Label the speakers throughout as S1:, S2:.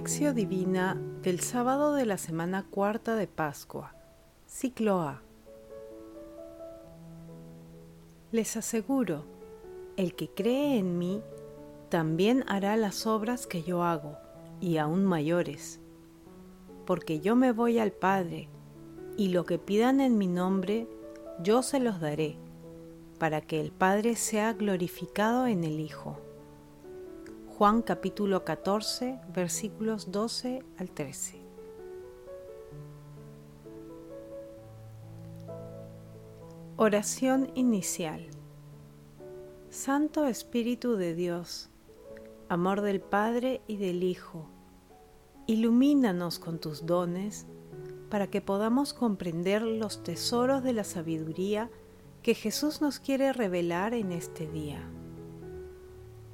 S1: Lección Divina del sábado de la semana cuarta de Pascua, ciclo A. Les aseguro, el que cree en mí también hará las obras que yo hago, y aún mayores, porque yo me voy al Padre, y lo que pidan en mi nombre, yo se los daré, para que el Padre sea glorificado en el Hijo. Juan capítulo 14 versículos 12 al 13. Oración inicial. Santo Espíritu de Dios, amor del Padre y del Hijo, ilumínanos con tus dones para que podamos comprender los tesoros de la sabiduría que Jesús nos quiere revelar en este día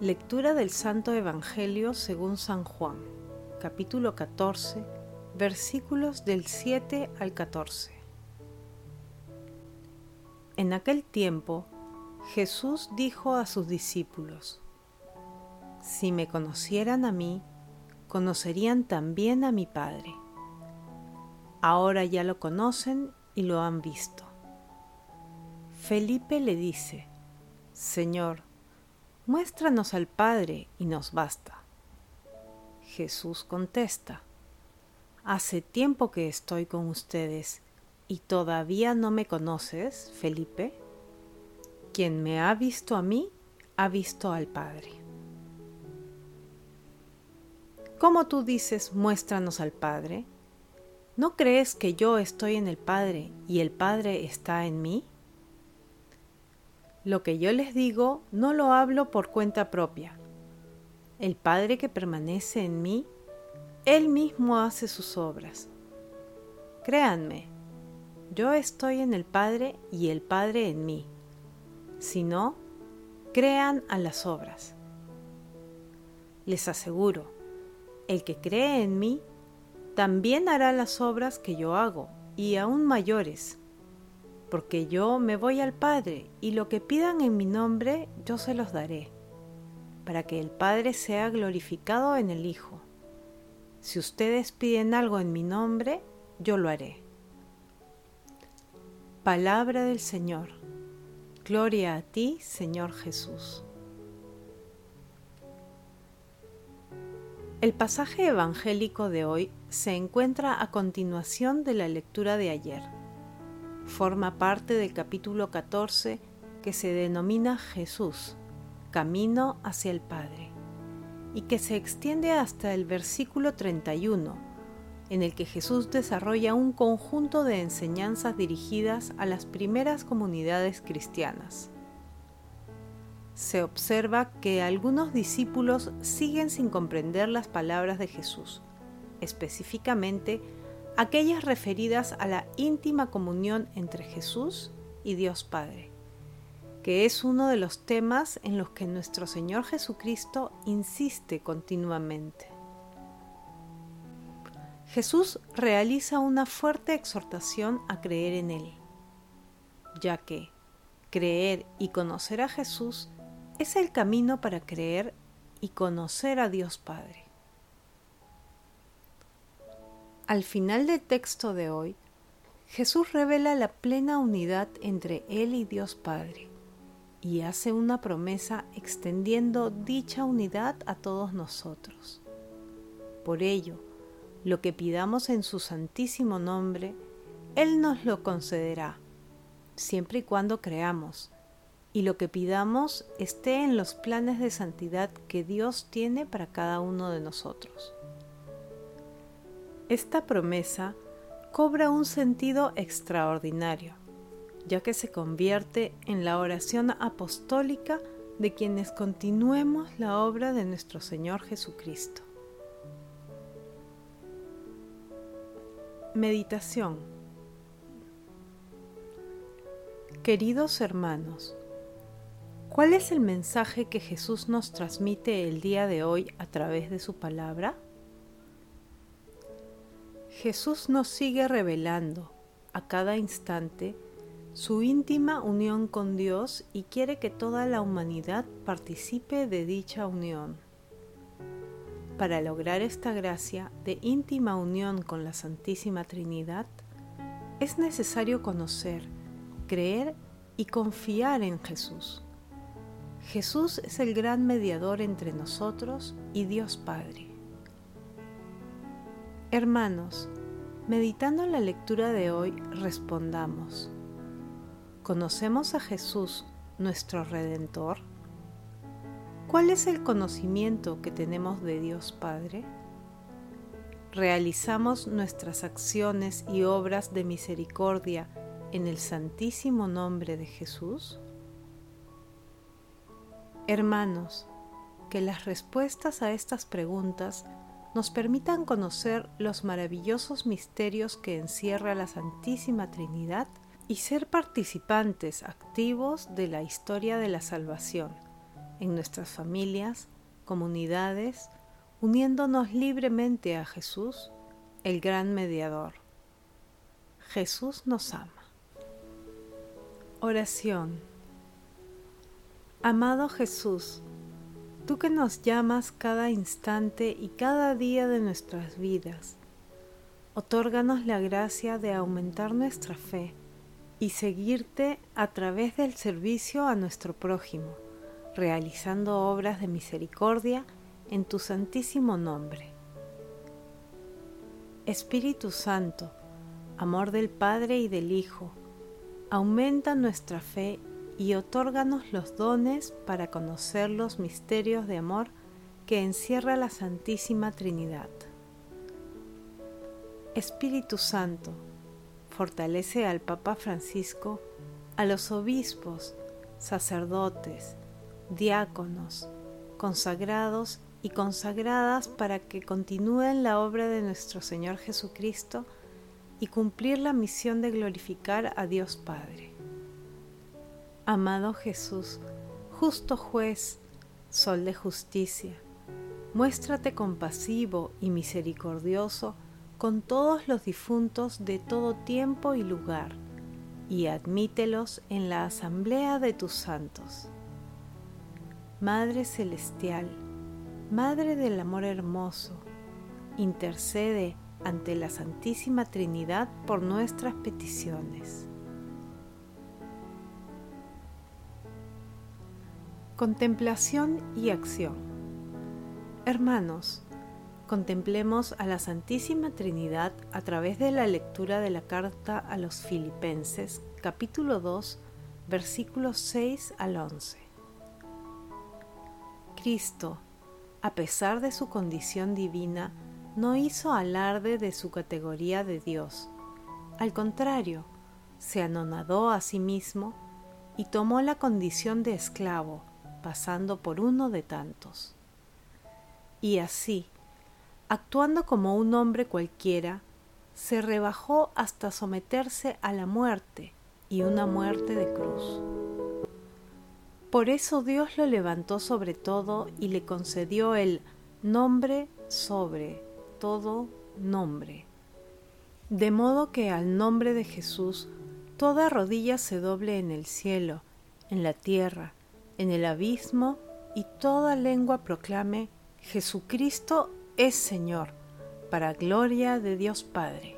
S1: Lectura del Santo Evangelio según San Juan, capítulo 14, versículos del 7 al 14. En aquel tiempo, Jesús dijo a sus discípulos, Si me conocieran a mí, conocerían también a mi Padre. Ahora ya lo conocen y lo han visto. Felipe le dice, Señor, Muéstranos al Padre y nos basta. Jesús contesta, Hace tiempo que estoy con ustedes y todavía no me conoces, Felipe. Quien me ha visto a mí, ha visto al Padre. ¿Cómo tú dices, muéstranos al Padre? ¿No crees que yo estoy en el Padre y el Padre está en mí? Lo que yo les digo no lo hablo por cuenta propia. El Padre que permanece en mí, Él mismo hace sus obras. Créanme, yo estoy en el Padre y el Padre en mí. Si no, crean a las obras. Les aseguro, el que cree en mí, también hará las obras que yo hago, y aún mayores porque yo me voy al Padre y lo que pidan en mi nombre yo se los daré, para que el Padre sea glorificado en el Hijo. Si ustedes piden algo en mi nombre, yo lo haré. Palabra del Señor. Gloria a ti, Señor Jesús. El pasaje evangélico de hoy se encuentra a continuación de la lectura de ayer forma parte del capítulo 14 que se denomina Jesús, Camino hacia el Padre, y que se extiende hasta el versículo 31, en el que Jesús desarrolla un conjunto de enseñanzas dirigidas a las primeras comunidades cristianas. Se observa que algunos discípulos siguen sin comprender las palabras de Jesús, específicamente aquellas referidas a la íntima comunión entre Jesús y Dios Padre, que es uno de los temas en los que nuestro Señor Jesucristo insiste continuamente. Jesús realiza una fuerte exhortación a creer en Él, ya que creer y conocer a Jesús es el camino para creer y conocer a Dios Padre. Al final del texto de hoy, Jesús revela la plena unidad entre Él y Dios Padre y hace una promesa extendiendo dicha unidad a todos nosotros. Por ello, lo que pidamos en su santísimo nombre, Él nos lo concederá, siempre y cuando creamos, y lo que pidamos esté en los planes de santidad que Dios tiene para cada uno de nosotros. Esta promesa cobra un sentido extraordinario, ya que se convierte en la oración apostólica de quienes continuemos la obra de nuestro Señor Jesucristo. Meditación Queridos hermanos, ¿cuál es el mensaje que Jesús nos transmite el día de hoy a través de su palabra? Jesús nos sigue revelando a cada instante su íntima unión con Dios y quiere que toda la humanidad participe de dicha unión. Para lograr esta gracia de íntima unión con la Santísima Trinidad, es necesario conocer, creer y confiar en Jesús. Jesús es el gran mediador entre nosotros y Dios Padre. Hermanos, meditando la lectura de hoy, respondamos, ¿conocemos a Jesús, nuestro Redentor? ¿Cuál es el conocimiento que tenemos de Dios Padre? ¿Realizamos nuestras acciones y obras de misericordia en el santísimo nombre de Jesús? Hermanos, que las respuestas a estas preguntas nos permitan conocer los maravillosos misterios que encierra la Santísima Trinidad y ser participantes activos de la historia de la salvación en nuestras familias, comunidades, uniéndonos libremente a Jesús, el gran mediador. Jesús nos ama. Oración. Amado Jesús, tú que nos llamas cada instante y cada día de nuestras vidas, otórganos la gracia de aumentar nuestra fe y seguirte a través del servicio a nuestro prójimo realizando obras de misericordia en tu santísimo nombre. Espíritu Santo, amor del Padre y del Hijo, aumenta nuestra fe y otórganos los dones para conocer los misterios de amor que encierra la Santísima Trinidad. Espíritu Santo, fortalece al Papa Francisco, a los obispos, sacerdotes, diáconos, consagrados y consagradas para que continúen la obra de nuestro Señor Jesucristo y cumplir la misión de glorificar a Dios Padre. Amado Jesús, justo juez, sol de justicia, muéstrate compasivo y misericordioso con todos los difuntos de todo tiempo y lugar, y admítelos en la asamblea de tus santos. Madre Celestial, Madre del Amor Hermoso, intercede ante la Santísima Trinidad por nuestras peticiones. Contemplación y acción. Hermanos, contemplemos a la Santísima Trinidad a través de la lectura de la carta a los Filipenses, capítulo 2, versículos 6 al 11. Cristo, a pesar de su condición divina, no hizo alarde de su categoría de Dios. Al contrario, se anonadó a sí mismo y tomó la condición de esclavo, pasando por uno de tantos. Y así, actuando como un hombre cualquiera, se rebajó hasta someterse a la muerte y una muerte de cruz. Por eso Dios lo levantó sobre todo y le concedió el nombre sobre todo nombre. De modo que al nombre de Jesús toda rodilla se doble en el cielo, en la tierra, en el abismo, y toda lengua proclame, Jesucristo es Señor, para gloria de Dios Padre.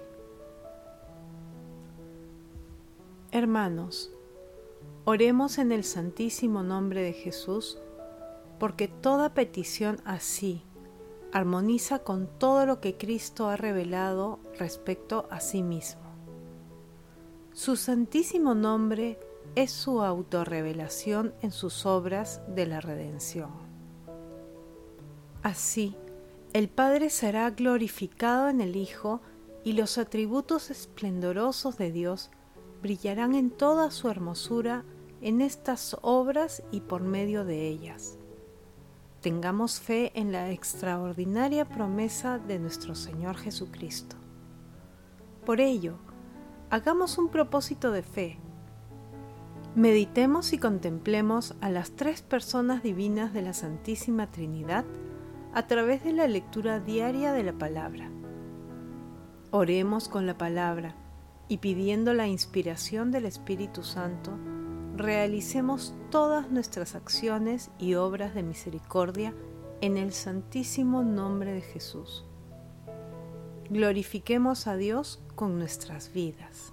S1: Hermanos, Oremos en el santísimo nombre de Jesús, porque toda petición así armoniza con todo lo que Cristo ha revelado respecto a sí mismo. Su santísimo nombre es su autorrevelación en sus obras de la redención. Así, el Padre será glorificado en el Hijo y los atributos esplendorosos de Dios brillarán en toda su hermosura en estas obras y por medio de ellas. Tengamos fe en la extraordinaria promesa de nuestro Señor Jesucristo. Por ello, hagamos un propósito de fe. Meditemos y contemplemos a las tres personas divinas de la Santísima Trinidad a través de la lectura diaria de la palabra. Oremos con la palabra y pidiendo la inspiración del Espíritu Santo, realicemos todas nuestras acciones y obras de misericordia en el santísimo nombre de Jesús. Glorifiquemos a Dios con nuestras vidas.